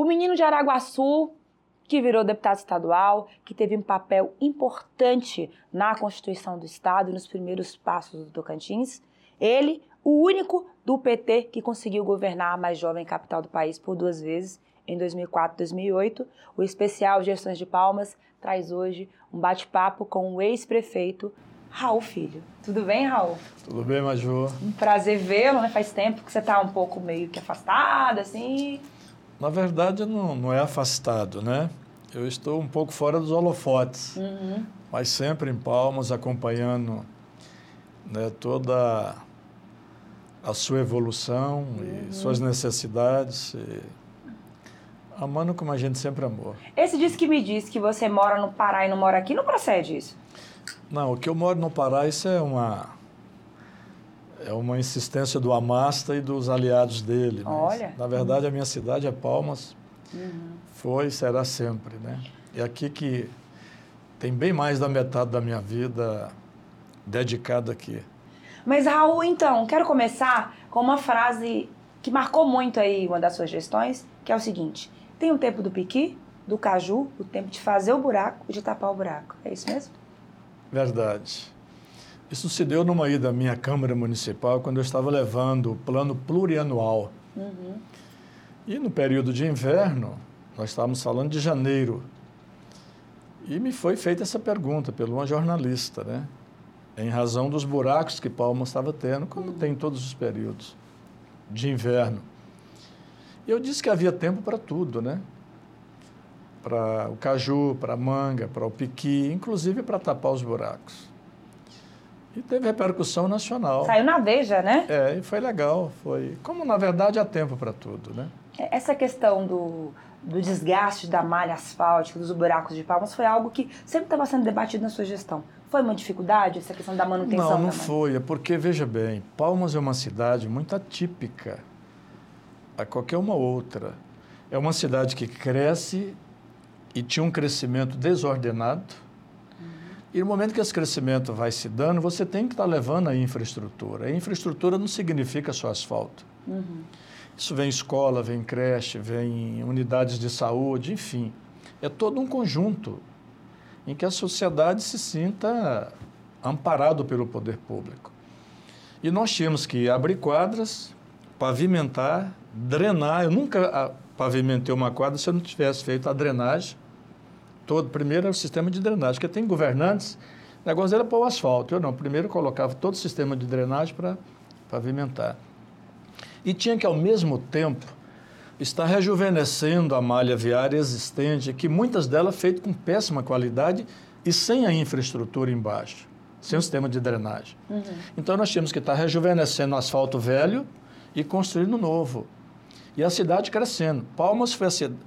O menino de Araguaçu, que virou deputado estadual, que teve um papel importante na Constituição do Estado e nos primeiros passos do Tocantins. Ele, o único do PT que conseguiu governar a mais jovem capital do país por duas vezes, em 2004 e 2008. O especial Gestões de Palmas traz hoje um bate-papo com o ex-prefeito Raul Filho. Tudo bem, Raul? Tudo bem, Major. Um prazer vê-lo, né? Faz tempo que você está um pouco meio que afastado, assim. Na verdade, não, não é afastado, né? Eu estou um pouco fora dos holofotes, uhum. mas sempre em Palmas, acompanhando né, toda a sua evolução uhum. e suas necessidades. E amando como a gente sempre amou. Esse diz que me diz que você mora no Pará e não mora aqui, não procede isso? Não, o que eu moro no Pará, isso é uma é uma insistência do Amasta e dos aliados dele. Olha. Na verdade, a minha cidade é Palmas. Uhum. Foi e será sempre, né? E aqui que tem bem mais da metade da minha vida dedicada aqui. Mas, Raul, então, quero começar com uma frase que marcou muito aí uma das suas gestões, que é o seguinte: tem o tempo do piqui, do caju, o tempo de fazer o buraco e de tapar o buraco. É isso mesmo? Verdade. Isso se deu numa ida à minha Câmara Municipal quando eu estava levando o plano plurianual. Uhum. E no período de inverno, nós estávamos falando de janeiro. E me foi feita essa pergunta por uma jornalista, né? Em razão dos buracos que Palma estava tendo, como uhum. tem em todos os períodos de inverno. E eu disse que havia tempo para tudo, né? Para o caju, para a manga, para o piqui, inclusive para tapar os buracos. E teve repercussão nacional. Saiu na Veja, né? É, e foi legal. Foi. Como na verdade há tempo para tudo, né? É, essa questão do, do desgaste da malha asfáltica, dos buracos de palmas, foi algo que sempre estava sendo debatido na sua gestão. Foi uma dificuldade essa questão da manutenção? Não, não também? foi. É porque, veja bem, Palmas é uma cidade muito atípica a qualquer uma outra. É uma cidade que cresce e tinha um crescimento desordenado. E no momento que esse crescimento vai se dando, você tem que estar levando a infraestrutura. A infraestrutura não significa só asfalto. Uhum. Isso vem escola, vem creche, vem unidades de saúde, enfim. É todo um conjunto em que a sociedade se sinta amparado pelo poder público. E nós tínhamos que abrir quadras, pavimentar, drenar. Eu nunca ah, pavimentei uma quadra se eu não tivesse feito a drenagem. Todo, primeiro era o sistema de drenagem, porque tem governantes, o negócio era pôr o asfalto. Eu não, primeiro colocava todo o sistema de drenagem para pavimentar. E tinha que, ao mesmo tempo, estar rejuvenescendo a malha viária existente, que muitas delas feitas com péssima qualidade e sem a infraestrutura embaixo, sem o sistema de drenagem. Uhum. Então nós tínhamos que estar rejuvenescendo o asfalto velho e construindo novo. E a cidade crescendo. Palmas foi a cidade.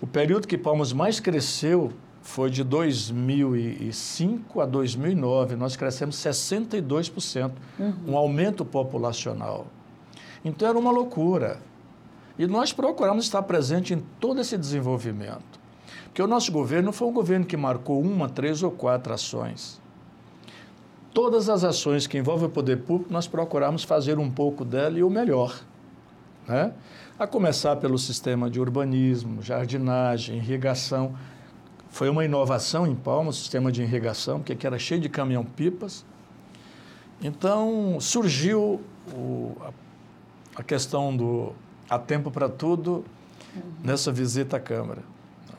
O período que Palmas mais cresceu foi de 2005 a 2009. Nós crescemos 62%, uhum. um aumento populacional. Então era uma loucura. E nós procuramos estar presente em todo esse desenvolvimento. Porque o nosso governo foi um governo que marcou uma, três ou quatro ações. Todas as ações que envolvem o poder público, nós procuramos fazer um pouco dela e o melhor. Né? A começar pelo sistema de urbanismo, jardinagem, irrigação. Foi uma inovação em Palmas, o sistema de irrigação, porque era cheio de caminhão-pipas. Então, surgiu o, a, a questão do há tempo para tudo uhum. nessa visita à Câmara.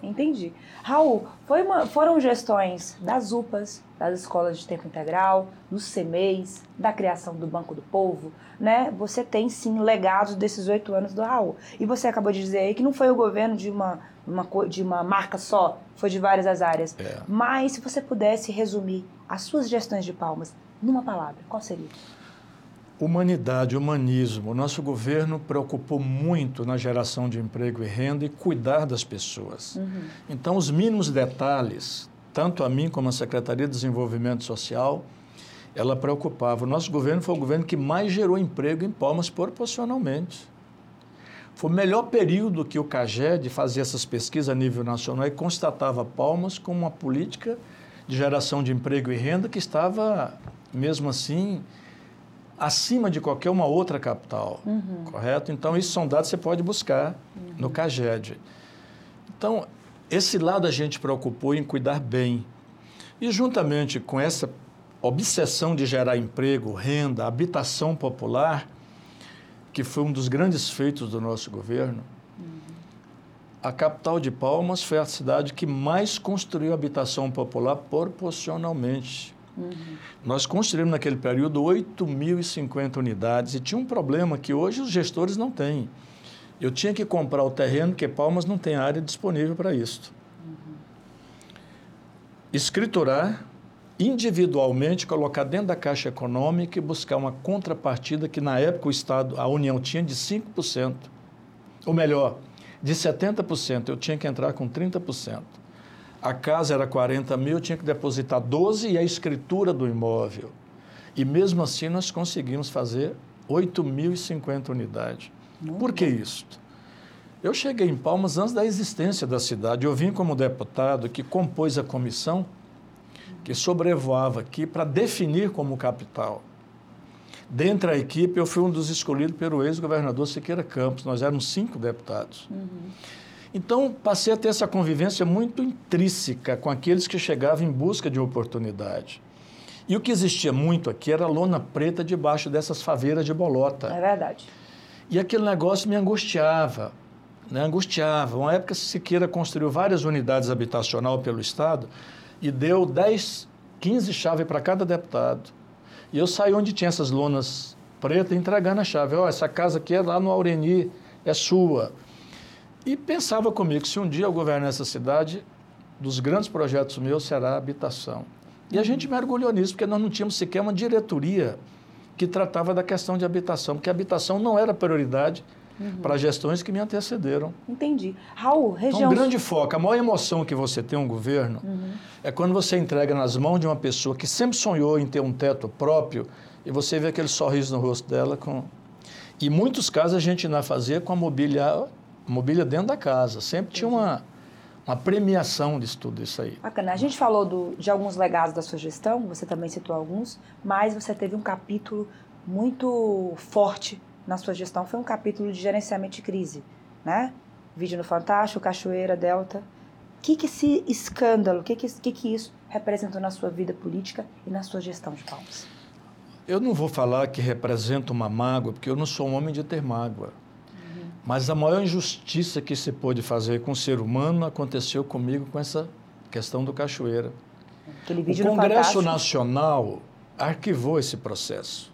Entendi. Raul, uma, foram gestões das UPAs, das escolas de tempo integral, dos CMEs, da criação do Banco do Povo, né? Você tem sim legados desses oito anos do Raul. E você acabou de dizer aí que não foi o governo de uma, uma, de uma marca só, foi de várias as áreas. É. Mas se você pudesse resumir as suas gestões de Palmas numa palavra, qual seria? Humanidade, humanismo. O nosso governo preocupou muito na geração de emprego e renda e cuidar das pessoas. Uhum. Então, os mínimos detalhes, tanto a mim como a Secretaria de Desenvolvimento Social, ela preocupava. O nosso governo foi o governo que mais gerou emprego em Palmas proporcionalmente. Foi o melhor período que o CAGED fazia essas pesquisas a nível nacional e constatava Palmas como uma política de geração de emprego e renda que estava, mesmo assim, acima de qualquer uma outra capital, uhum. correto? Então, isso são dados que você pode buscar uhum. no CAGED. Então, esse lado a gente preocupou em cuidar bem. E juntamente com essa obsessão de gerar emprego, renda, habitação popular, que foi um dos grandes feitos do nosso governo, a capital de Palmas foi a cidade que mais construiu habitação popular proporcionalmente. Uhum. Nós construímos naquele período 8.050 unidades e tinha um problema que hoje os gestores não têm. Eu tinha que comprar o terreno, porque Palmas não tem área disponível para isso. Uhum. Escriturar, individualmente, colocar dentro da Caixa Econômica e buscar uma contrapartida que, na época, o Estado, a União tinha de 5%. Ou melhor, de 70%, eu tinha que entrar com 30%. A casa era 40 mil, eu tinha que depositar 12 e a escritura do imóvel. E mesmo assim nós conseguimos fazer 8.050 unidades. Muito Por que isso? Eu cheguei em Palmas antes da existência da cidade. Eu vim como deputado que compôs a comissão que sobrevoava aqui para definir como capital. Dentre a equipe, eu fui um dos escolhidos pelo ex-governador Siqueira Campos. Nós éramos cinco deputados. Uhum. Então, passei a ter essa convivência muito intrínseca com aqueles que chegavam em busca de oportunidade. E o que existia muito aqui era lona preta debaixo dessas faveiras de bolota. É verdade. E aquele negócio me angustiava, né? angustiava. Uma época, Siqueira construiu várias unidades habitacional pelo Estado e deu 10, 15 chaves para cada deputado. E eu saí onde tinha essas lonas pretas entregando a chave. Ó, oh, essa casa aqui é lá no Aureni, é sua. E pensava comigo, se um dia eu governar essa cidade, dos grandes projetos meus será a habitação. E a gente mergulhou nisso, porque nós não tínhamos sequer uma diretoria que tratava da questão de habitação, porque a habitação não era prioridade uhum. para gestões que me antecederam. Entendi. Raul, região... Então, um grande foco, a maior emoção que você tem um governo uhum. é quando você entrega nas mãos de uma pessoa que sempre sonhou em ter um teto próprio e você vê aquele sorriso no rosto dela com... E muitos casos a gente ainda fazia com a mobília, mobília dentro da casa. Sempre tinha uma uma premiação de tudo isso aí. Bacana. A gente falou do, de alguns legados da sua gestão, você também citou alguns, mas você teve um capítulo muito forte na sua gestão, foi um capítulo de gerenciamento de crise, né? Vídeo no Fantástico, Cachoeira, Delta. O que, que esse escândalo, o que, que, que, que isso representou na sua vida política e na sua gestão de Palmas? Eu não vou falar que representa uma mágoa, porque eu não sou um homem de ter mágoa. Mas a maior injustiça que se pôde fazer com o ser humano aconteceu comigo com essa questão do Cachoeira. o Congresso Nacional arquivou esse processo.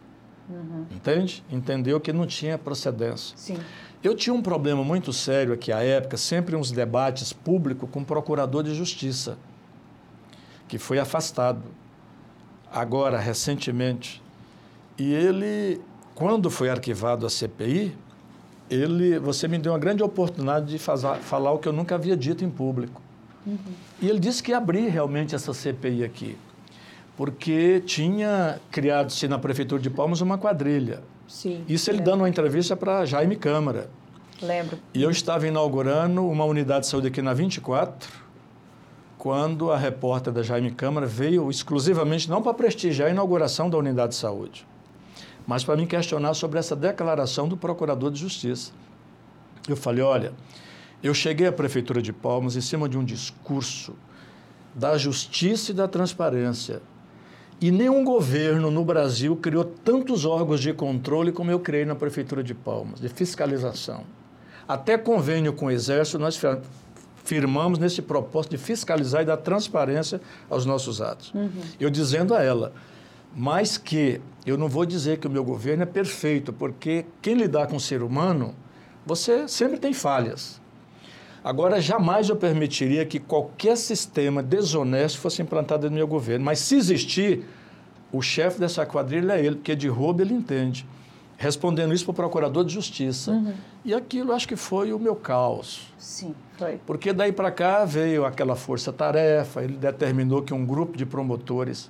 Uhum. Entende? Entendeu que não tinha procedência. Sim. Eu tinha um problema muito sério aqui à época, sempre uns debates públicos com o procurador de justiça, que foi afastado agora, recentemente. E ele, quando foi arquivado a CPI, ele, você me deu uma grande oportunidade de fazer, falar o que eu nunca havia dito em público. Uhum. E ele disse que ia abrir realmente essa CPI aqui, porque tinha criado-se na Prefeitura de Palmas uma quadrilha. Sim, Isso ele dando uma entrevista para Jaime Câmara. Lembro. E eu estava inaugurando uma unidade de saúde aqui na 24, quando a repórter da Jaime Câmara veio exclusivamente, não para prestigiar a inauguração da unidade de saúde, mas para me questionar sobre essa declaração do Procurador de Justiça. Eu falei: olha, eu cheguei à Prefeitura de Palmas em cima de um discurso da justiça e da transparência. E nenhum governo no Brasil criou tantos órgãos de controle como eu criei na Prefeitura de Palmas, de fiscalização. Até convênio com o Exército nós firmamos nesse propósito de fiscalizar e dar transparência aos nossos atos. Uhum. Eu dizendo a ela, mas que eu não vou dizer que o meu governo é perfeito, porque quem lidar com o ser humano, você sempre tem falhas. Agora, jamais eu permitiria que qualquer sistema desonesto fosse implantado no meu governo. Mas se existir, o chefe dessa quadrilha é ele, porque de roubo ele entende. Respondendo isso para o procurador de justiça. Uhum. E aquilo acho que foi o meu caos. Sim, foi. Porque daí para cá veio aquela força-tarefa, ele determinou que um grupo de promotores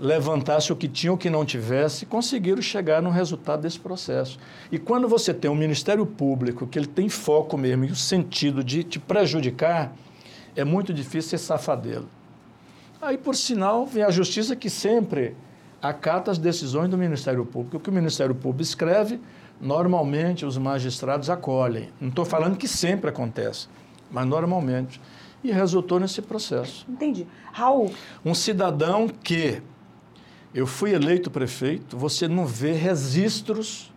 levantasse o que tinha ou o que não tivesse, conseguiram chegar no resultado desse processo. E quando você tem um Ministério Público que ele tem foco mesmo e o sentido de te prejudicar, é muito difícil ser safadelo. Aí, por sinal, vem a Justiça que sempre acata as decisões do Ministério Público. O que o Ministério Público escreve, normalmente os magistrados acolhem. Não estou falando que sempre acontece. mas normalmente. E resultou nesse processo. Entendi. Raul. Um cidadão que eu fui eleito prefeito, você não vê registros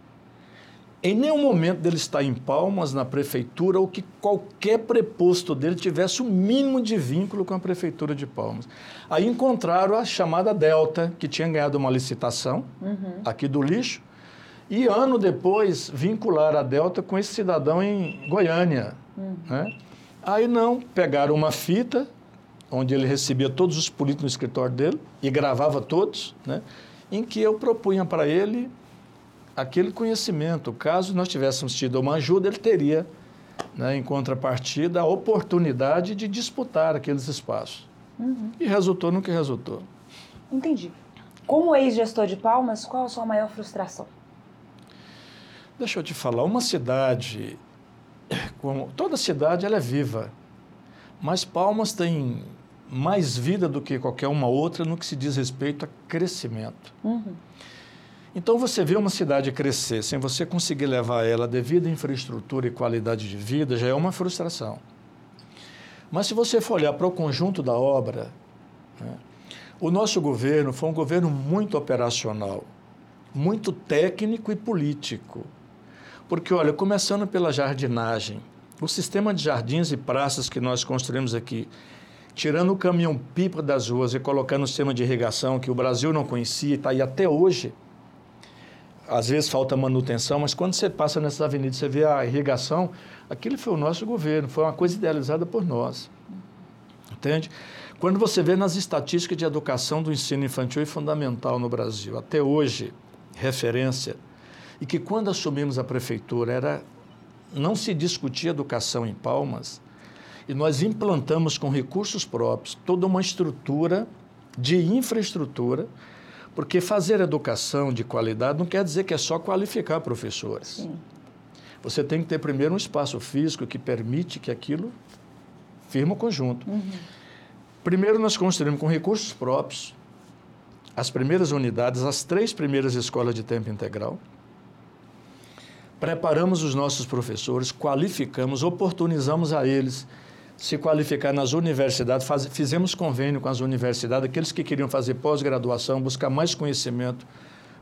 em nenhum momento dele estar em Palmas, na prefeitura, ou que qualquer preposto dele tivesse o mínimo de vínculo com a prefeitura de Palmas. Aí encontraram a chamada Delta, que tinha ganhado uma licitação uhum. aqui do lixo, e ano depois vincularam a Delta com esse cidadão em Goiânia. Uhum. Né? Aí não, pegaram uma fita, onde ele recebia todos os políticos no escritório dele e gravava todos, né? em que eu propunha para ele aquele conhecimento. Caso nós tivéssemos tido uma ajuda, ele teria, né, em contrapartida, a oportunidade de disputar aqueles espaços. Uhum. E resultou no que resultou. Entendi. Como ex-gestor de Palmas, qual a sua maior frustração? Deixa eu te falar, uma cidade, como toda cidade, ela é viva, mas Palmas tem mais vida do que qualquer uma outra no que se diz respeito a crescimento. Uhum. Então, você vê uma cidade crescer sem você conseguir levar ela devido à infraestrutura e qualidade de vida, já é uma frustração. Mas se você for olhar para o conjunto da obra, né, o nosso governo foi um governo muito operacional, muito técnico e político. Porque, olha, começando pela jardinagem, o sistema de jardins e praças que nós construímos aqui, tirando o caminhão-pipa das ruas e colocando o sistema de irrigação que o Brasil não conhecia e está aí até hoje, às vezes falta manutenção, mas quando você passa nessas avenidas, você vê a irrigação, aquilo foi o nosso governo, foi uma coisa idealizada por nós. Entende? Quando você vê nas estatísticas de educação do ensino infantil e fundamental no Brasil, até hoje, referência, e que quando assumimos a prefeitura era não se discutia educação em Palmas, e nós implantamos com recursos próprios toda uma estrutura de infraestrutura porque fazer educação de qualidade não quer dizer que é só qualificar professores. Sim. Você tem que ter primeiro um espaço físico que permite que aquilo firme o conjunto. Uhum. Primeiro nós construímos com recursos próprios as primeiras unidades, as três primeiras escolas de tempo integral. Preparamos os nossos professores, qualificamos, oportunizamos a eles se qualificar nas universidades, faz, fizemos convênio com as universidades, aqueles que queriam fazer pós-graduação, buscar mais conhecimento,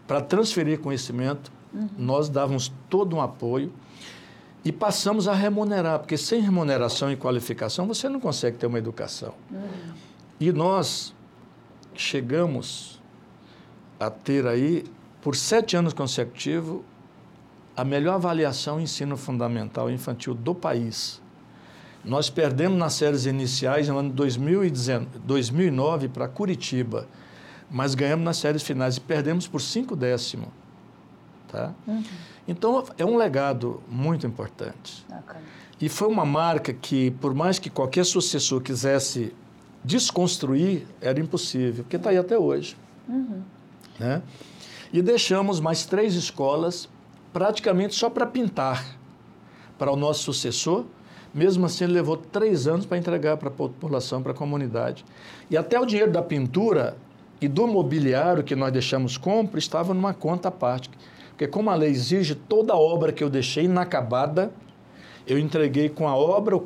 para transferir conhecimento, uhum. nós dávamos todo um apoio e passamos a remunerar, porque sem remuneração e qualificação você não consegue ter uma educação. Uhum. E nós chegamos a ter aí, por sete anos consecutivos, a melhor avaliação em ensino fundamental infantil do país. Nós perdemos nas séries iniciais no ano de 2009 para Curitiba, mas ganhamos nas séries finais e perdemos por cinco décimos. Tá? Uhum. Então, é um legado muito importante. E foi uma marca que, por mais que qualquer sucessor quisesse desconstruir, era impossível, porque está aí até hoje. Uhum. Né? E deixamos mais três escolas praticamente só para pintar para o nosso sucessor, mesmo assim, ele levou três anos para entregar para a população, para a comunidade. E até o dinheiro da pintura e do mobiliário que nós deixamos compra estava numa conta à parte. Porque como a lei exige, toda a obra que eu deixei inacabada, eu entreguei com a obra, o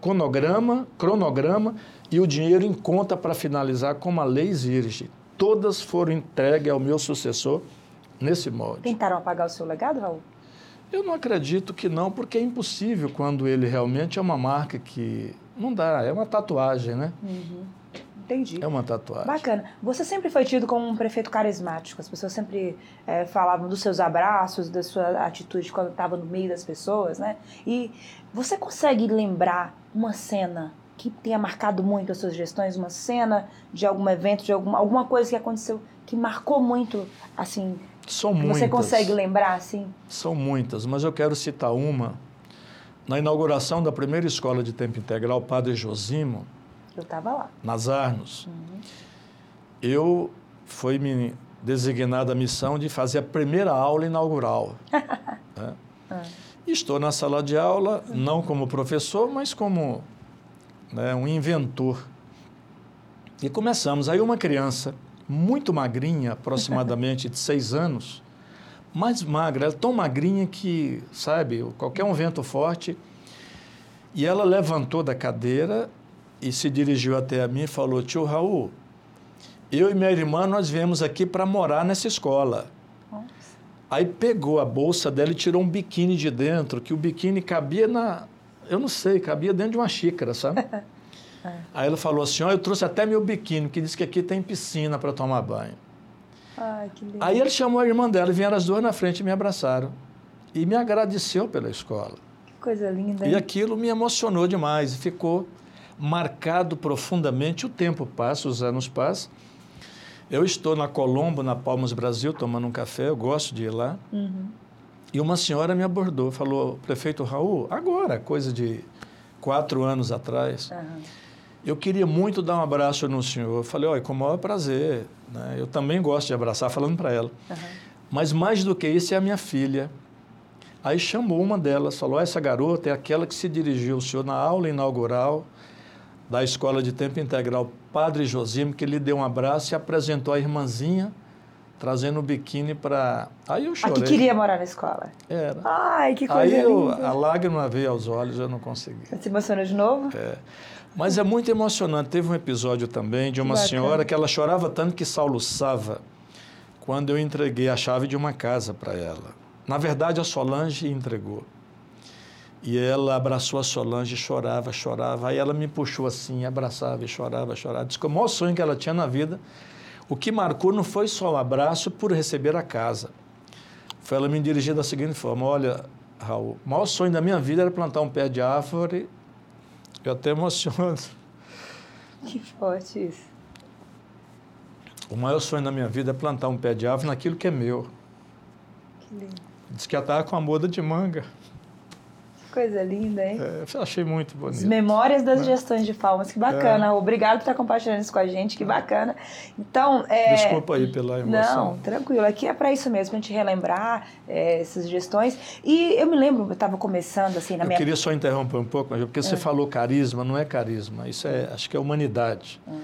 cronograma, cronograma e o dinheiro em conta para finalizar, como a lei exige. Todas foram entregues ao meu sucessor nesse molde. Tentaram apagar o seu legado, Raul? Eu não acredito que não, porque é impossível quando ele realmente é uma marca que não dá, é uma tatuagem, né? Uhum. Entendi. É uma tatuagem. Bacana. Você sempre foi tido como um prefeito carismático. As pessoas sempre é, falavam dos seus abraços, da sua atitude quando estava no meio das pessoas, né? E você consegue lembrar uma cena que tenha marcado muito as suas gestões? Uma cena de algum evento, de alguma, alguma coisa que aconteceu que marcou muito, assim, são muitas. Você consegue lembrar, assim? São muitas, mas eu quero citar uma. Na inauguração da primeira escola de tempo integral, Padre Josimo. Eu estava lá. Nas Arnos. Uhum. Eu fui me designada a missão de fazer a primeira aula inaugural. né? uhum. Estou na sala de aula, não como professor, mas como né, um inventor. E começamos. Aí uma criança muito magrinha, aproximadamente de seis anos, mais magra, ela é tão magrinha que, sabe, qualquer um vento forte. E ela levantou da cadeira e se dirigiu até a mim e falou: Tio Raul, eu e minha irmã nós viemos aqui para morar nessa escola. Nossa. Aí pegou a bolsa dela e tirou um biquíni de dentro, que o biquíni cabia na. Eu não sei, cabia dentro de uma xícara, sabe? é. Aí ela falou assim: oh, eu trouxe até meu biquíni, que diz que aqui tem piscina para tomar banho. Ai, que lindo. Aí ele chamou a irmã dela e vieram as duas na frente e me abraçaram. E me agradeceu pela escola. Que coisa linda. Hein? E aquilo me emocionou demais e ficou marcado profundamente. O tempo passa, os anos passam. Eu estou na Colombo, na Palmas Brasil, tomando um café, eu gosto de ir lá. Uhum. E uma senhora me abordou, falou, prefeito Raul, agora, coisa de quatro anos atrás, uhum. Eu queria muito dar um abraço no senhor. Eu falei, olha, com o maior prazer. Né? Eu também gosto de abraçar, falando para ela. Uhum. Mas mais do que isso é a minha filha. Aí chamou uma delas, falou, essa garota é aquela que se dirigiu ao senhor na aula inaugural da Escola de Tempo Integral Padre Josimo, que lhe deu um abraço e apresentou a irmãzinha, trazendo o biquíni para... Aí eu chorei. A que queria morar na escola. Era. Ai, que coisa Aí eu, a lágrima veio aos olhos, eu não consegui. Você se emocionou de novo? É. Mas é muito emocionante. Teve um episódio também de uma senhora que ela chorava tanto que soluçava quando eu entreguei a chave de uma casa para ela. Na verdade, a Solange entregou. E ela abraçou a Solange, chorava, chorava. Aí ela me puxou assim, abraçava e chorava, chorava. Disse que o maior sonho que ela tinha na vida, o que marcou não foi só o abraço por receber a casa. Foi ela me dirigir da seguinte forma: Olha, Raul, o maior sonho da minha vida era plantar um pé de árvore. Eu até emociono. Que forte isso. O maior sonho da minha vida é plantar um pé de árvore naquilo que é meu. Que lindo. Diz que ela estava com a muda de manga. Coisa linda, hein? É, eu achei muito bonito. As memórias das é. gestões de Palmas, que bacana. É. Obrigado por estar compartilhando isso com a gente, que bacana. Então, é... Desculpa aí pela emoção. Não, tranquilo. Aqui é para isso mesmo, a gente relembrar é, essas gestões. E eu me lembro, eu estava começando assim na eu minha... Eu queria só interromper um pouco, porque você é. falou carisma, não é carisma. Isso é, acho que é humanidade. Uhum.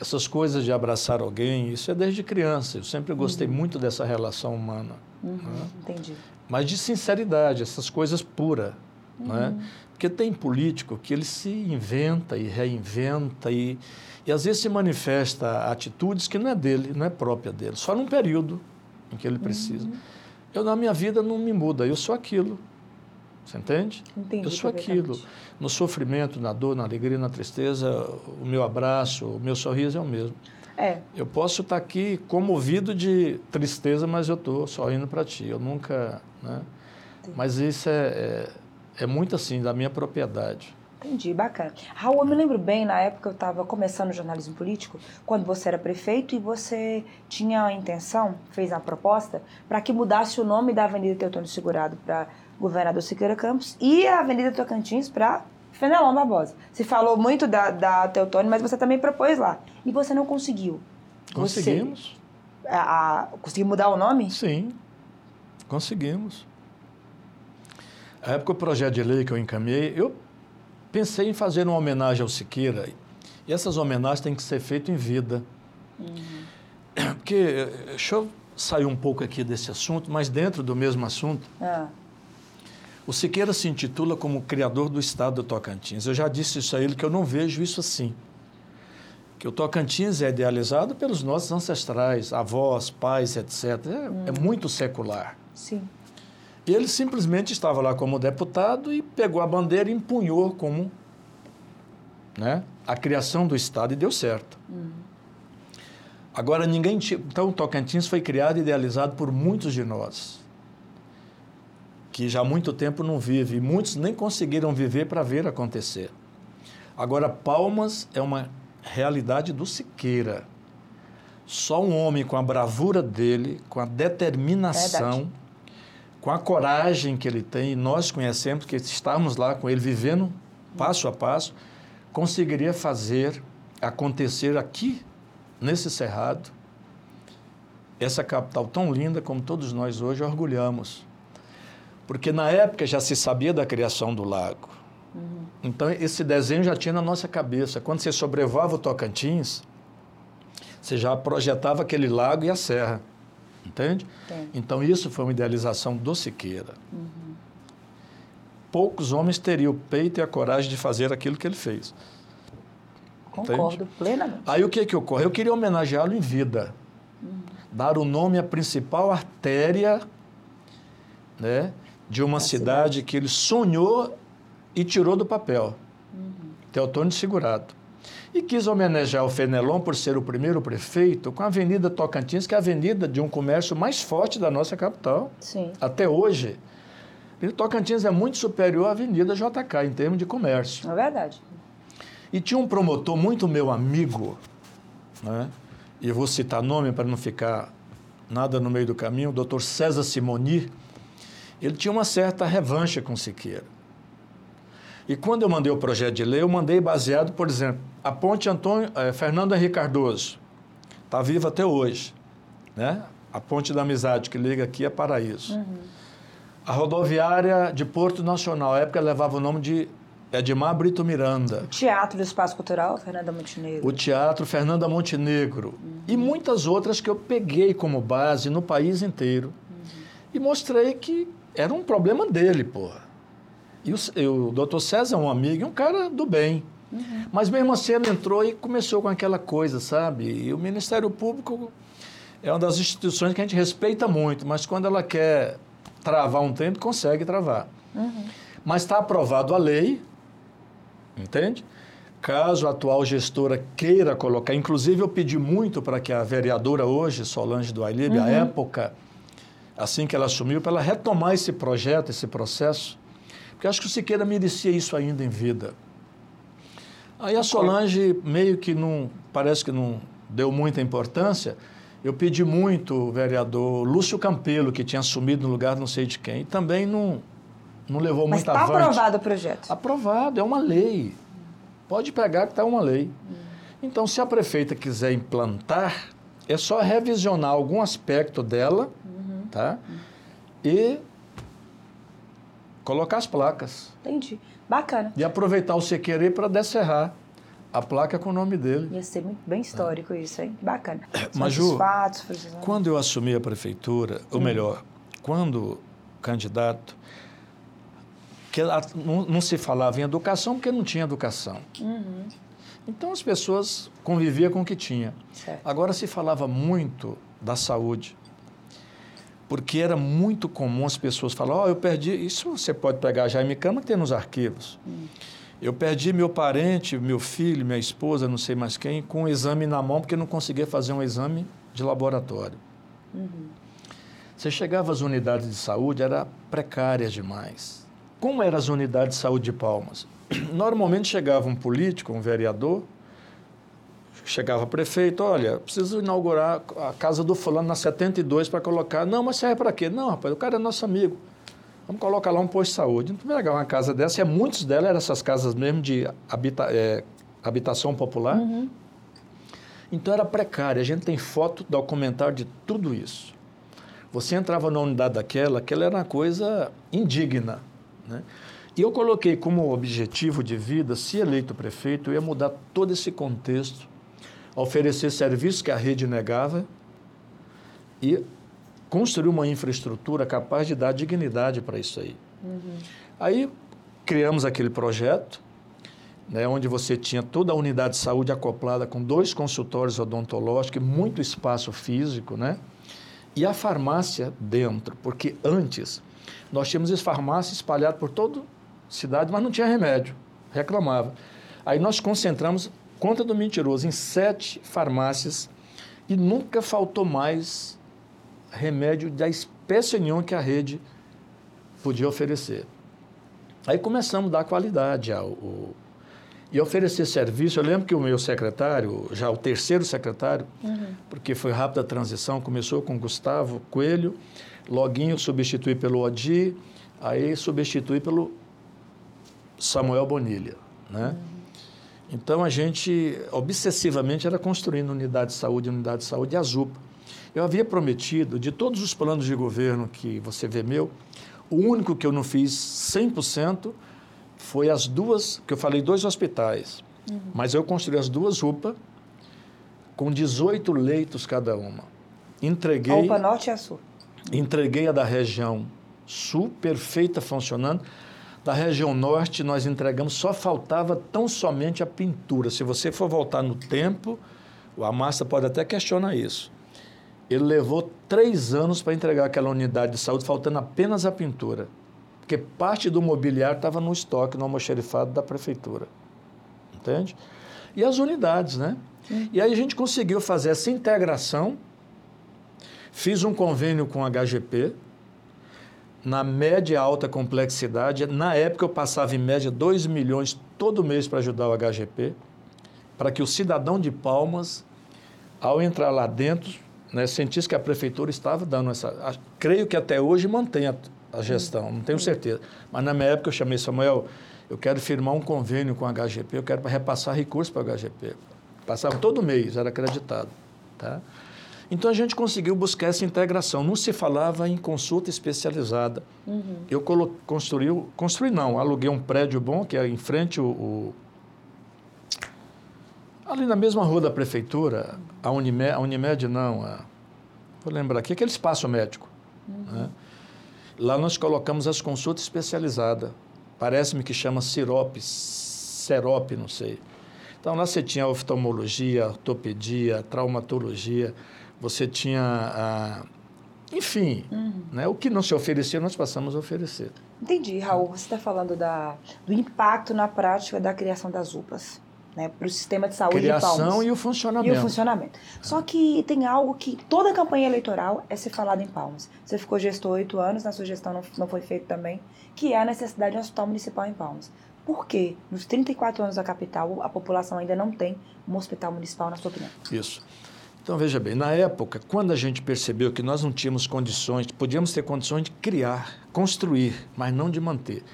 Essas coisas de abraçar alguém, isso é desde criança. Eu sempre gostei uhum. muito dessa relação humana. Uhum. Né? Entendi. Mas de sinceridade, essas coisas puras. Uhum. Né? Porque tem político que ele se inventa e reinventa e, e às vezes se manifesta atitudes que não é dele, não é própria dele, só num período em que ele precisa. Uhum. Eu, na minha vida, não me muda, eu sou aquilo. Você entende? Entendi, eu sou aquilo. No sofrimento, na dor, na alegria, na tristeza, o meu abraço, o meu sorriso é o mesmo. É. Eu posso estar aqui comovido de tristeza, mas eu estou sorrindo para ti. Eu nunca. Né? Mas isso é, é é muito assim, da minha propriedade. Entendi, bacana. Raul, eu me lembro bem, na época eu estava começando o jornalismo político, quando você era prefeito e você tinha a intenção, fez a proposta, para que mudasse o nome da Avenida Teotônio Segurado para Governador Siqueira Campos e a Avenida Tocantins para Fenelon Barbosa. Você falou muito da, da Teotônio, mas você também propôs lá. E você não conseguiu. Conseguimos. Você, a, a, conseguiu mudar o nome? Sim, conseguimos. A época o projeto de lei que eu encaminhei, eu pensei em fazer uma homenagem ao Siqueira. E essas homenagens têm que ser feitas em vida. Uhum. Porque, deixa eu sair um pouco aqui desse assunto, mas dentro do mesmo assunto. Ah. O Siqueira se intitula como criador do estado do Tocantins. Eu já disse isso a ele, que eu não vejo isso assim. Que o Tocantins é idealizado pelos nossos ancestrais, avós, pais, etc. É, hum. é muito secular. Sim. E ele simplesmente estava lá como deputado e pegou a bandeira e empunhou como né, a criação do Estado e deu certo. Uhum. Agora, ninguém. Então, Tocantins foi criado e idealizado por muitos de nós, que já há muito tempo não vivem, e muitos nem conseguiram viver para ver acontecer. Agora, Palmas é uma realidade do Siqueira. Só um homem com a bravura dele, com a determinação. Verdade com a coragem que ele tem, e nós conhecemos, que estamos lá com ele, vivendo passo a passo, conseguiria fazer acontecer aqui, nesse Cerrado, essa capital tão linda como todos nós hoje orgulhamos. Porque na época já se sabia da criação do lago. Uhum. Então esse desenho já tinha na nossa cabeça. Quando você sobrevoava o Tocantins, você já projetava aquele lago e a serra. Entende? É. Então, isso foi uma idealização do Siqueira. Uhum. poucos homens teriam o peito e a coragem de fazer aquilo que ele fez. Concordo Entende? plenamente. Aí o que que ocorre? Eu queria homenageá-lo em vida. Uhum. Dar o nome à principal artéria né, de uma cidade, cidade, que ele sonhou e tirou do papel. Uhum. Teotônio Segurado. E quis homenagear o Fenelon por ser o primeiro prefeito com a Avenida Tocantins, que é a avenida de um comércio mais forte da nossa capital. Sim. Até hoje. E Tocantins é muito superior à Avenida JK em termos de comércio. É verdade. E tinha um promotor muito meu amigo, né? e eu vou citar nome para não ficar nada no meio do caminho, o doutor César Simoni. Ele tinha uma certa revanche com Siqueira. E quando eu mandei o projeto de lei, eu mandei baseado, por exemplo, a ponte Antônio, eh, Fernando Henrique Cardoso, está viva até hoje, né? A ponte da amizade que liga aqui a Paraíso. Uhum. A rodoviária de Porto Nacional, à época levava o nome de Edmar Brito Miranda. O Teatro do Espaço Cultural, Fernanda Montenegro. O Teatro Fernanda Montenegro. Uhum. E muitas outras que eu peguei como base no país inteiro. Uhum. E mostrei que era um problema dele, porra. E o, o doutor César é um amigo e um cara do bem. Uhum. Mas mesmo assim ele entrou e começou com aquela coisa, sabe? E o Ministério Público é uma das instituições que a gente respeita muito, mas quando ela quer travar um tempo, consegue travar. Uhum. Mas está aprovado a lei, entende? Caso a atual gestora queira colocar, inclusive eu pedi muito para que a vereadora hoje, Solange do Ailib, uhum. à época, assim que ela assumiu, para ela retomar esse projeto, esse processo, porque acho que o Siqueira merecia isso ainda em vida. Aí a Solange meio que não, parece que não deu muita importância. Eu pedi muito o vereador Lúcio Campelo, que tinha assumido no lugar não sei de quem, e também não, não levou Mas muito tá avante. aprovado o projeto? Aprovado, é uma lei. Pode pegar que está uma lei. Hum. Então, se a prefeita quiser implantar, é só revisionar algum aspecto dela, uhum. tá? E Colocar as placas. Entendi. Bacana. E aproveitar o CQR para descerrar a placa com o nome dele. Ia ser muito bem histórico é. isso, hein? Bacana. Mas, Ju, fatos, quando eu assumi a prefeitura, ou hum. melhor, quando candidato, que não, não, se falava em educação porque não tinha educação. Uhum. Então as pessoas conviviam com o que tinha. Certo. Agora se falava muito da saúde porque era muito comum as pessoas falar, ó, oh, eu perdi, isso você pode pegar Jaime Cama que tem nos arquivos. Hum. Eu perdi meu parente, meu filho, minha esposa, não sei mais quem, com um exame na mão porque não conseguia fazer um exame de laboratório. Uhum. Você chegava às unidades de saúde, era precária demais. Como eram as unidades de saúde de Palmas? Normalmente chegava um político, um vereador, chegava prefeito, olha, preciso inaugurar a casa do fulano na 72 para colocar. Não, mas serve para quê? Não, rapaz, o cara é nosso amigo. Vamos colocar lá um posto de saúde. Não legal uma casa dessa, e muitos delas eram essas casas mesmo de habita, é, habitação popular. Uhum. Então era precária. A gente tem foto, documentário de tudo isso. Você entrava na unidade daquela, aquela era uma coisa indigna. Né? E eu coloquei como objetivo de vida, se eleito prefeito, eu ia mudar todo esse contexto oferecer serviços que a rede negava e construir uma infraestrutura capaz de dar dignidade para isso aí. Uhum. Aí criamos aquele projeto, né, onde você tinha toda a unidade de saúde acoplada com dois consultórios odontológicos, muito espaço físico, né? E a farmácia dentro, porque antes nós tínhamos as farmácias espalhadas por toda a cidade, mas não tinha remédio, reclamava. Aí nós concentramos conta do mentiroso em sete farmácias e nunca faltou mais remédio da espécie nenhuma que a rede podia oferecer. Aí começamos a dar qualidade ao, ao, e oferecer serviço. Eu lembro que o meu secretário, já o terceiro secretário, uhum. porque foi rápida a transição, começou com Gustavo Coelho, Loguinho substituí pelo Odi, aí substituí pelo Samuel Bonilha, né? Uhum. Então a gente obsessivamente era construindo unidade de saúde, unidade de saúde e a ZUPA. Eu havia prometido, de todos os planos de governo que você vê meu, o único que eu não fiz 100% foi as duas, que eu falei dois hospitais, uhum. mas eu construí as duas UPA com 18 leitos cada uma. Entreguei. A UPA Norte e a Sul. Entreguei a da região Sul, perfeita, funcionando Da região norte, nós entregamos, só faltava tão somente a pintura. Se você for voltar no tempo, o Amassa pode até questionar isso. Ele levou três anos para entregar aquela unidade de saúde, faltando apenas a pintura. Porque parte do mobiliário estava no estoque, no almoxerifado da prefeitura. Entende? E as unidades, né? E aí a gente conseguiu fazer essa integração. Fiz um convênio com a HGP, na média alta complexidade. Na época eu passava em média 2 milhões todo mês para ajudar o HGP, para que o cidadão de Palmas, ao entrar lá dentro, né, sentisse que a prefeitura estava dando essa. creio que até hoje mantém a, a gestão, não tenho certeza. Mas na minha época eu chamei Samuel, eu quero firmar um convênio com a HGP, eu quero repassar recursos para a HGP. Passava todo mês, era acreditado. Tá? Então a gente conseguiu buscar essa integração. Não se falava em consulta especializada. Uhum. Eu construí, construí não, aluguei um prédio bom, que é em frente o, o ali na mesma rua da prefeitura, a Unimed, a Unimed não, a, vou lembrar aqui, aquele espaço médico. Uhum. Né? Lá nós colocamos as consultas especializadas. Parece-me que chama Sirop, Serop, não sei. Então lá você tinha oftalmologia, ortopedia, traumatologia, você tinha, a, enfim, uhum. né, o que não se oferecia, nós passamos a oferecer. Entendi, Raul. Você está falando da, do impacto na prática da criação das UPAs. Né, para o sistema de saúde Criação de Palmas. e o funcionamento. E o funcionamento. Só que tem algo que toda campanha eleitoral é ser falado em Palmas. Você ficou gestor oito anos, na sua gestão não, não foi feito também, que é a necessidade de um hospital municipal em Palmas. Por que, nos 34 anos da capital, a população ainda não tem um hospital municipal, na sua opinião? Isso. Então, veja bem, na época, quando a gente percebeu que nós não tínhamos condições, podíamos ter condições de criar, construir, mas não de manter.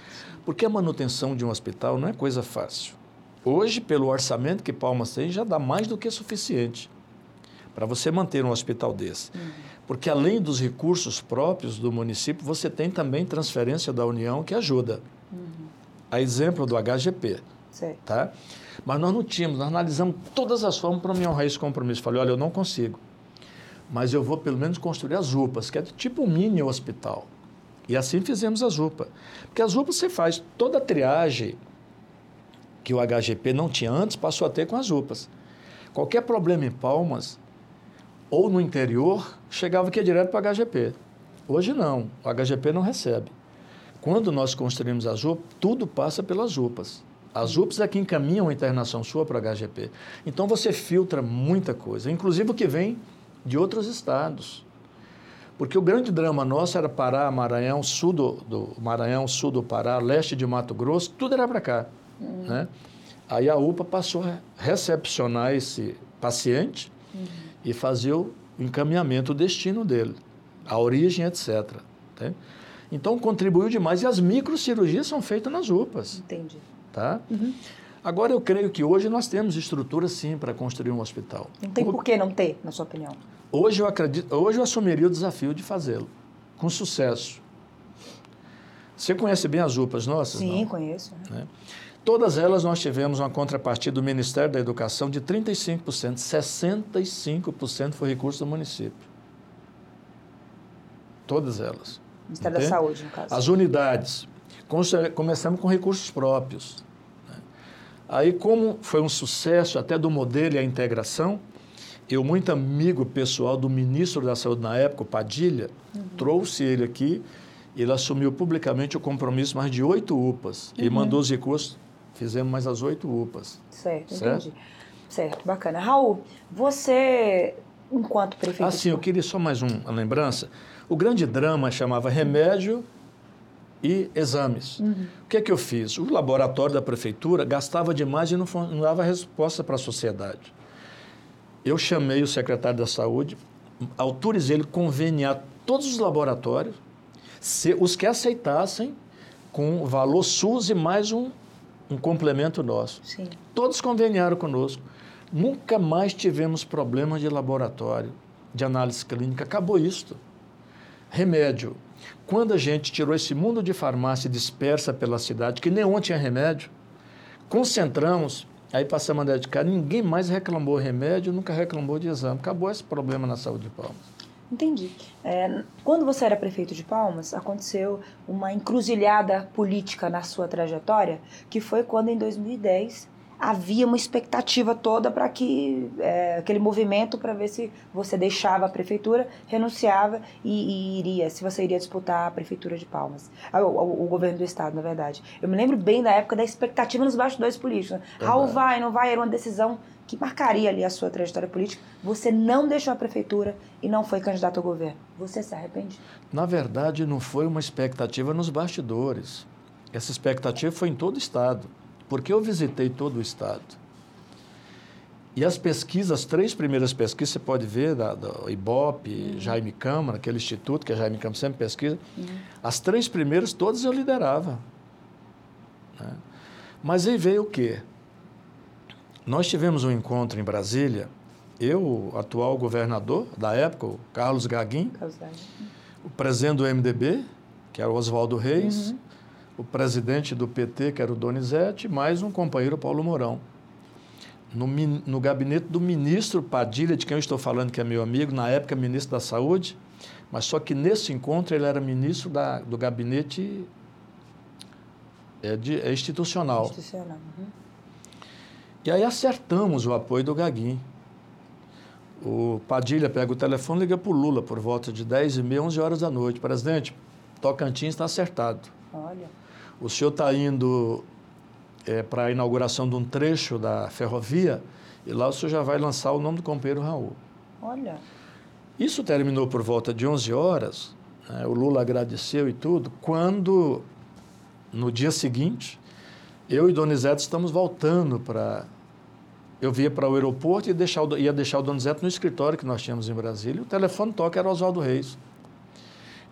Porque a manutenção de um hospital não é coisa fácil. Hoje, pelo orçamento que Palmas tem, já dá mais do que suficiente para você manter um hospital desse. Uhum. Porque além dos recursos próprios do município, você tem também transferência da União que ajuda. Uhum. A exemplo do HGP. Certo. Tá? Mas nós não tínhamos, nós analisamos todas as formas para me honrar esse compromisso. Falei, olha, eu não consigo. Mas eu vou pelo menos construir as UPAs, que é tipo um mini hospital. E assim fizemos as UPAs. Porque as UPAs você faz toda a triagem que o HGP não tinha antes, passou a ter com as UPAs. Qualquer problema em Palmas ou no interior, chegava aqui direto para o HGP. Hoje não, o HGP não recebe. Quando nós construímos as UPAs, tudo passa pelas UPAs. As UPS é que encaminham a internação sua para a HGP. Então você filtra muita coisa, inclusive o que vem de outros estados. Porque o grande drama nosso era Pará, Maranhão, sul do, do Maranhão, sul do Pará, leste de Mato Grosso, tudo era para cá. Uhum. Né? Aí a UPA passou a recepcionar esse paciente uhum. e fazer o encaminhamento, o destino dele, a origem, etc. Tá? Então contribuiu demais. E as microcirurgias são feitas nas UPAs. Entendi. Tá? Uhum. Agora, eu creio que hoje nós temos estrutura, sim, para construir um hospital. Não tem por que não ter, na sua opinião? Hoje eu acredito, hoje eu assumiria o desafio de fazê-lo, com sucesso. Você conhece bem as UPAs nossas? Sim, não? conheço. Né? Todas elas nós tivemos uma contrapartida do Ministério da Educação de 35%, 65% foi recurso do município. Todas elas. Ministério Entende? da Saúde, no caso. As unidades, começamos com recursos próprios. Né? Aí, como foi um sucesso até do modelo e a integração, eu, muito amigo pessoal do ministro da Saúde na época, o Padilha, uhum. trouxe ele aqui, ele assumiu publicamente o compromisso mais de oito UPAs uhum. e mandou os recursos, fizemos mais as oito UPAs. Certo, certo, entendi. Certo, bacana. Raul, você, enquanto prefeito... Ah, sim, eu queria só mais uma lembrança. O grande drama chamava remédio e exames. Uhum. O que é que eu fiz? O laboratório da prefeitura gastava demais e não, não dava resposta para a sociedade. Eu chamei o secretário da saúde, autorizei ele conveniar todos os laboratórios, se, os que aceitassem, com valor SUS e mais um, um complemento nosso. Sim. Todos conveniaram conosco. Nunca mais tivemos problemas de laboratório, de análise clínica. Acabou isto. Remédio. Quando a gente tirou esse mundo de farmácia dispersa pela cidade, que nem ontem tinha remédio, concentramos, aí passamos a dedicar, ninguém mais reclamou remédio, nunca reclamou de exame. Acabou esse problema na saúde de Palmas. Entendi. É, quando você era prefeito de Palmas, aconteceu uma encruzilhada política na sua trajetória, que foi quando, em 2010, havia uma expectativa toda para que é, aquele movimento para ver se você deixava a prefeitura, renunciava e, e, iria, se você iria disputar a prefeitura de Palmas, o, o, o, governo do estado, na verdade. Eu me lembro bem da época da expectativa nos bastidores políticos. Né? Raul vai, não vai, era uma decisão que marcaria ali a sua trajetória política, você não deixou a prefeitura e não foi candidato ao governo. Você se arrepende? Na verdade, não foi uma expectativa nos bastidores. Essa expectativa foi em todo o Estado, porque eu visitei todo o Estado. E as pesquisas, as três primeiras pesquisas, você pode ver, da, da Ibope, uhum. Jaime Câmara, aquele instituto que a Jaime Câmara sempre pesquisa, uhum. as três primeiras, todas eu liderava. Né? Mas aí veio o quê? Nós tivemos um encontro em Brasília, eu, o atual governador da época, o Carlos Gaguin, o presidente do MDB, que era o Oswaldo Reis, uhum. O presidente do PT, que era o Donizete, mais um companheiro, Paulo Mourão. No, no gabinete do ministro Padilha, de quem eu estou falando, que é meu amigo, na época ministro da Saúde, mas só que nesse encontro ele era ministro da, do gabinete é, de, é institucional. Institucional. Uhum. E aí acertamos o apoio do Gaguin. O Padilha pega o telefone e liga para o Lula por volta de 10 e meia, 11 horas da noite. Presidente, Tocantins está acertado. Olha. O senhor está indo é, para a inauguração de um trecho da ferrovia e lá o senhor já vai lançar o nome do companheiro Raul. Olha. Isso terminou por volta de 11 horas. Né, o Lula agradeceu e tudo. Quando, no dia seguinte, eu e Donizete estamos voltando para. Eu via para o aeroporto e deixar o, ia deixar o Donizete no escritório que nós tínhamos em Brasília. O telefone toca era Oswaldo Reis,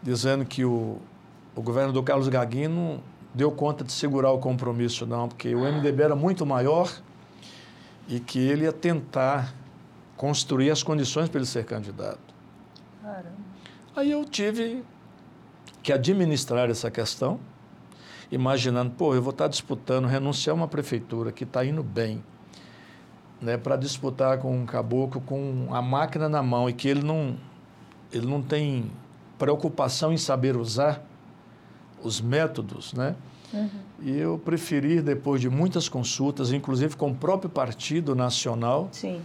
dizendo que o, o governador Carlos Gaguino deu conta de segurar o compromisso, não, porque o MDB era muito maior e que ele ia tentar construir as condições para ele ser candidato. Caramba. Aí eu tive que administrar essa questão imaginando, pô, eu vou estar disputando, renunciar a uma prefeitura que está indo bem, né, para disputar com um caboclo com a máquina na mão e que ele não, ele não tem preocupação em saber usar os métodos, né? Uhum. E eu preferi, depois de muitas consultas, inclusive com o próprio Partido Nacional, Sim.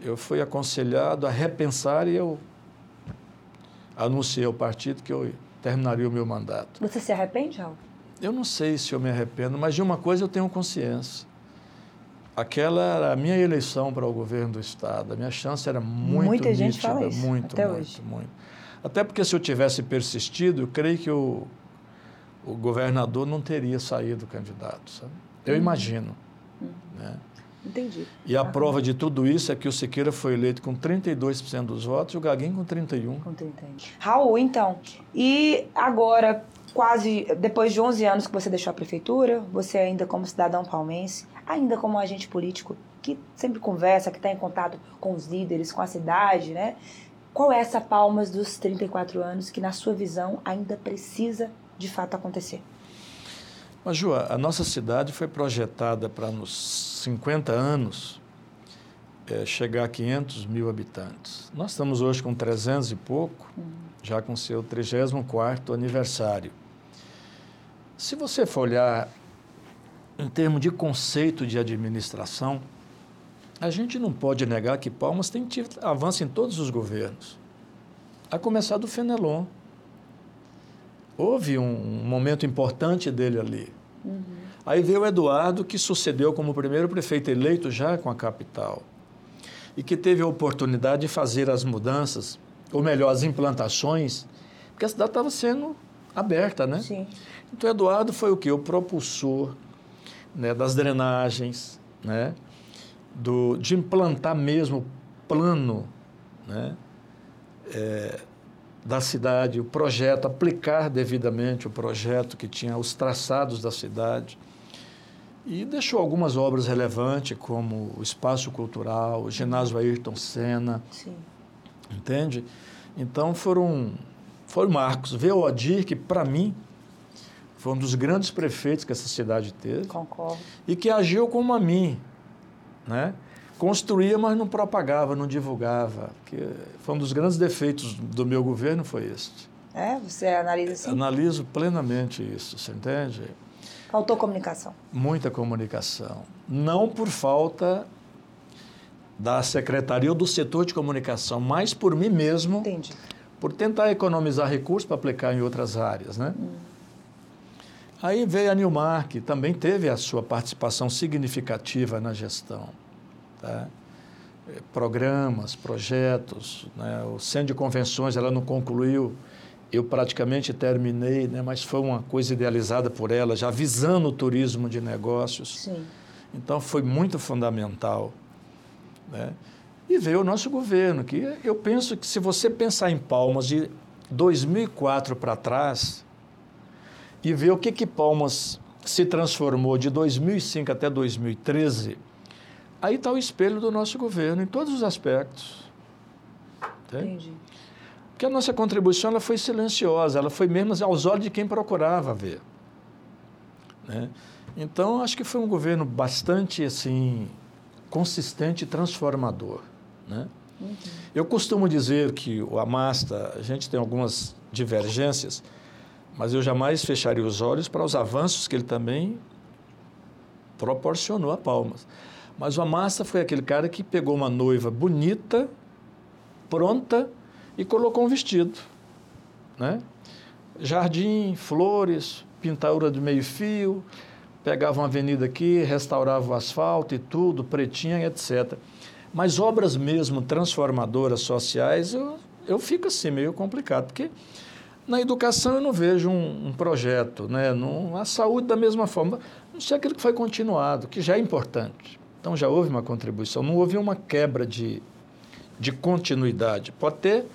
eu fui aconselhado a repensar e eu anunciei ao partido que eu terminaria o meu mandato. Você se arrepende, Raul? Eu não sei se eu me arrependo, mas de uma coisa eu tenho consciência. Aquela era a minha eleição para o governo do Estado. A minha chance era muito Muita nítida, gente fala isso, muito, até muito, hoje. muito. Até porque se eu tivesse persistido, eu creio que o, o governador não teria saído candidato. Sabe? Eu uhum. imagino. Uhum. Né? Entendi. E a ah, prova de tudo isso é que o Siqueira foi eleito com 32% dos votos e o Gaguinho com 31%. Com 31. Raul, então, e agora, quase depois de 11 anos que você deixou a prefeitura, você ainda como cidadão palmense, ainda como agente político que sempre conversa, que está em contato com os líderes, com a cidade, né? Qual é essa Palmas dos 34 anos que, na sua visão, ainda precisa de fato acontecer? Mas, Ju, a nossa cidade foi projetada para nos 50 anos é, chegar a 500 mil habitantes. Nós estamos hoje com 300 e pouco, uhum. já com seu 34º aniversário. Se você for olhar em termos de conceito de administração, a gente não pode negar que Palmas tem tido avanço em todos os governos. A começar do Fenelon. Houve um, momento importante dele ali. Uhum. Aí veio o Eduardo, que sucedeu como primeiro prefeito eleito já com a capital. E que teve a oportunidade de fazer as mudanças, ou melhor, as implantações, porque a cidade estava sendo aberta, né? Sim. Então, Eduardo foi o que? O propulsor né, das drenagens, né? Do, de implantar mesmo plano né, é, da cidade, o projeto, aplicar devidamente o projeto que tinha os traçados da cidade. E deixou algumas obras relevantes, como o Espaço Cultural, o Ginásio Ayrton Senna. Sim. Entende? Então foram, foram marcos. Ver o Odir, que para mim foi um dos grandes prefeitos que essa cidade teve. Concordo. E que agiu como a mim, né? Construía, mas não propagava, não divulgava. Que foi um dos grandes defeitos do meu governo foi este. É, você analisa assim? Analiso plenamente isso, você entende? Faltou comunicação. Muita comunicação. Não por falta da secretaria ou do setor de comunicação, mas por mim mesmo. Entendi. Por tentar economizar recursos para aplicar em outras áreas, né? Hum. Aí veio a Nilmar, que também teve a sua participação significativa na gestão. Tá? Programas, projetos, né? o centro de convenções ela não concluiu, eu praticamente terminei, né? mas foi uma coisa idealizada por ela, já visando o turismo de negócios. Sim. Então foi muito fundamental. Né? E veio o nosso governo, que eu penso que se você pensar em Palmas de 2004 para trás e ver o que, que Palmas se transformou de 2005 até 2013, aí está o espelho do nosso governo em todos os aspectos. Entendi. Porque a nossa contribuição ela foi silenciosa, ela foi mesmo aos olhos de quem procurava ver. Né? Então, acho que foi um governo bastante assim consistente e transformador. Né? Uhum. Eu costumo dizer que o Amasta, a gente tem algumas divergências, mas eu jamais fecharia os olhos para os avanços que ele também proporcionou a Palmas. Mas o Amasta foi aquele cara que pegou uma noiva bonita, pronta, e colocou um vestido. Né? Jardim, flores, pintura de meio fio, pegava uma avenida aqui, restaurava o asfalto e tudo, pretinha, etc. Mas obras mesmo transformadoras sociais, eu, eu fico assim meio complicado, porque na educação eu não vejo um, um projeto, né? Não, a saúde da mesma forma, não sei aquilo que foi continuado, que já é importante. Então já houve uma contribuição, não houve uma quebra de, de continuidade. Pode ter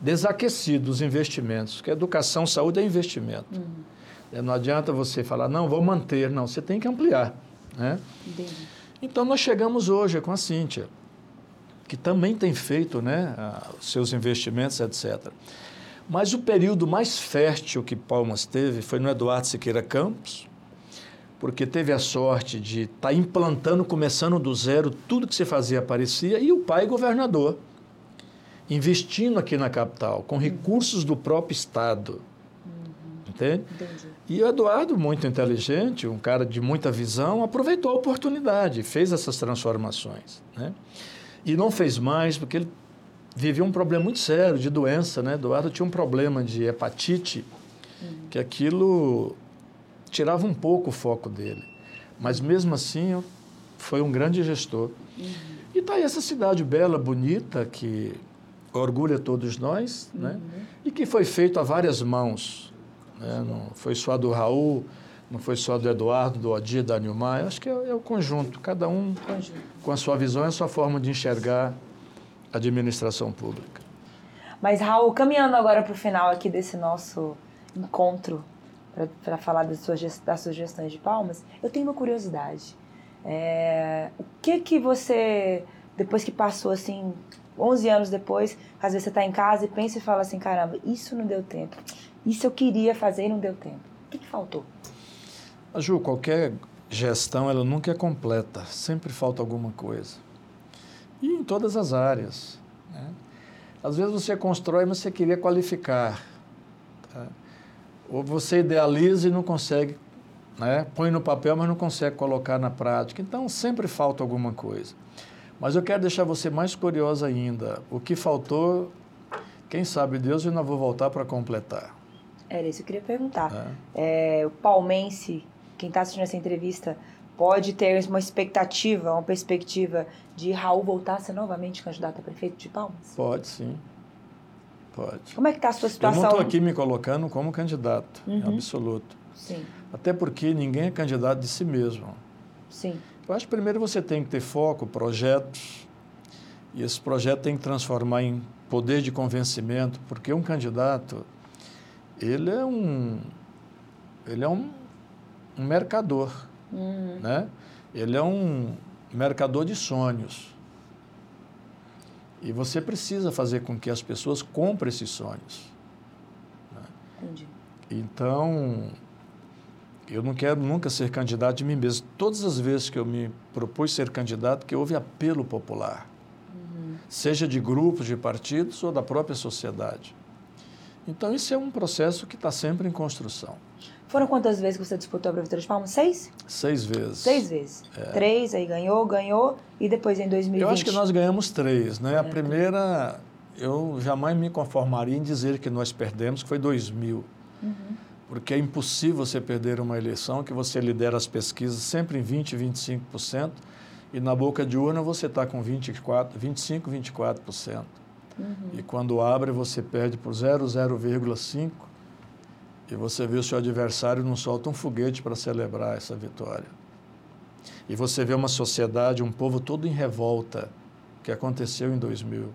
desaquecido os investimentos, porque educação, saúde é investimento. Uhum. Não adianta você falar, não, vou manter, não, você tem que ampliar. Né? Então nós chegamos hoje com a Cíntia, que também tem feito né, seus investimentos, etc. Mas o período mais fértil que Palmas teve foi no Eduardo Siqueira Campos, porque teve a sorte de estar tá implantando, começando do zero, tudo que se fazia aparecia, e o pai governador investindo aqui na capital, com recursos do próprio Estado. Uhum. Entende? Entendi. E o Eduardo, muito inteligente, um cara de muita visão, aproveitou a oportunidade, fez essas transformações. Né? E não fez mais, porque ele vivia um problema muito sério de doença. Né? Eduardo tinha um problema de hepatite, uhum. que aquilo tirava um pouco o foco dele. Mas mesmo assim, foi um grande gestor. Uhum. E está aí essa cidade bela, bonita, que orgulha todos nós, né? uhum. né? e que foi feito a várias mãos. Né? Não foi só do Raul, não foi só do Eduardo, do Odir, da Nilmar, acho que é, é, o conjunto, cada um conjunto. com a sua visão e a sua forma de enxergar a administração pública. Mas, Raul, caminhando agora para o final aqui desse nosso encontro, para falar das suas, das suas gestões de palmas, eu tenho uma curiosidade. É, o que que você, depois que passou assim 11 anos depois, às vezes você está em casa e pensa e fala assim: caramba, isso não deu tempo. Isso eu queria fazer e não deu tempo. O que, que faltou? A Ju, qualquer gestão ela nunca é completa, sempre falta alguma coisa. E em todas as áreas. Né? Às vezes você constrói, mas você queria qualificar. Tá? Ou você idealiza e não consegue, né? põe no papel, mas não consegue colocar na prática. Então sempre falta alguma coisa. Mas eu quero deixar você mais curiosa ainda. O que faltou, quem sabe Deus, eu ainda vou voltar para completar. Era isso que eu queria perguntar. É. É, o palmense, quem está assistindo essa entrevista, pode ter uma expectativa, uma perspectiva de Raul voltar a ser novamente candidato a prefeito de Palmas? Pode, sim. Pode. Como é que está a sua situação? Eu não estou aqui me colocando como candidato, uhum. em absoluto. Sim. Até porque ninguém é candidato de si mesmo. Sim. Eu acho que primeiro você tem que ter foco, projetos, e esse projeto tem que transformar em poder de convencimento, porque um candidato, ele é um, ele é um, um mercador, uhum. né? Ele é um mercador de sonhos. E você precisa fazer com que as pessoas comprem esses sonhos. Né? Entendi. Então, Eu não quero nunca ser candidato de mim mesmo. Todas as vezes que eu me propus ser candidato, que houve apelo popular, uhum. seja de grupos, de partidos ou da própria sociedade. Então, isso é um processo que está sempre em construção. Foram quantas vezes que você disputou a Prefeitura de Palmas? Seis? Seis vezes. Seis vezes. É. Três, aí ganhou, ganhou, e depois em 2020? Eu acho que nós ganhamos três, né? É. A primeira, eu jamais me conformaria em dizer que nós perdemos, que foi 2000. Uhum. Porque é impossível você perder uma eleição que você lidera as pesquisas sempre em 20%, 25%, e na boca de urna você está com 24, 25%, 24%. Uhum. E quando abre, você perde por 0,05 e você vê o seu adversário não solta um foguete para celebrar essa vitória. E você vê uma sociedade, um povo todo em revolta, que aconteceu em 2000. Uhum.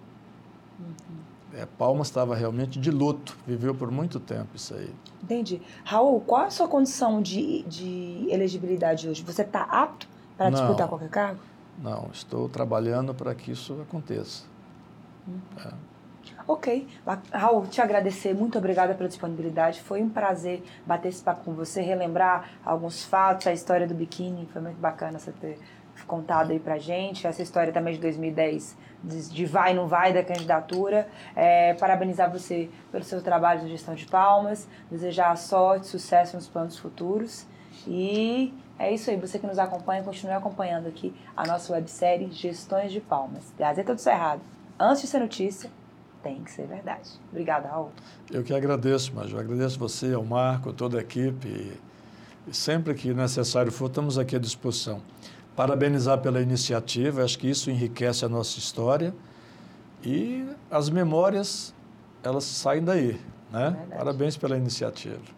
É, Palmas estava realmente de luto, viveu por muito tempo isso aí. Entendi. Raul, qual é a sua condição de, de elegibilidade hoje? Você está apto para disputar qualquer cargo? Não, estou trabalhando para que isso aconteça. É. Ok. Raul, te agradecer, muito obrigada pela disponibilidade. Foi um prazer bater esse papo com você, relembrar alguns fatos, a história do biquíni. Foi muito bacana você ter contado aí pra gente. Essa história também de 2010, de, vai não vai da candidatura. É, parabenizar você pelo seu trabalho de gestão de palmas, desejar sorte, sucesso nos planos futuros. E é isso aí, você que nos acompanha, continue acompanhando aqui a nossa websérie Gestões de Palmas. Gazeta do Cerrado antes de ser notícia, tem que ser verdade. Obrigada, Raul. Eu que agradeço, mas eu agradeço você, ao Marco, toda a equipe. E sempre que necessário for, estamos aqui à disposição. Parabenizar pela iniciativa, acho que isso enriquece a nossa história e as memórias, elas saem daí. Né? Parabéns pela iniciativa.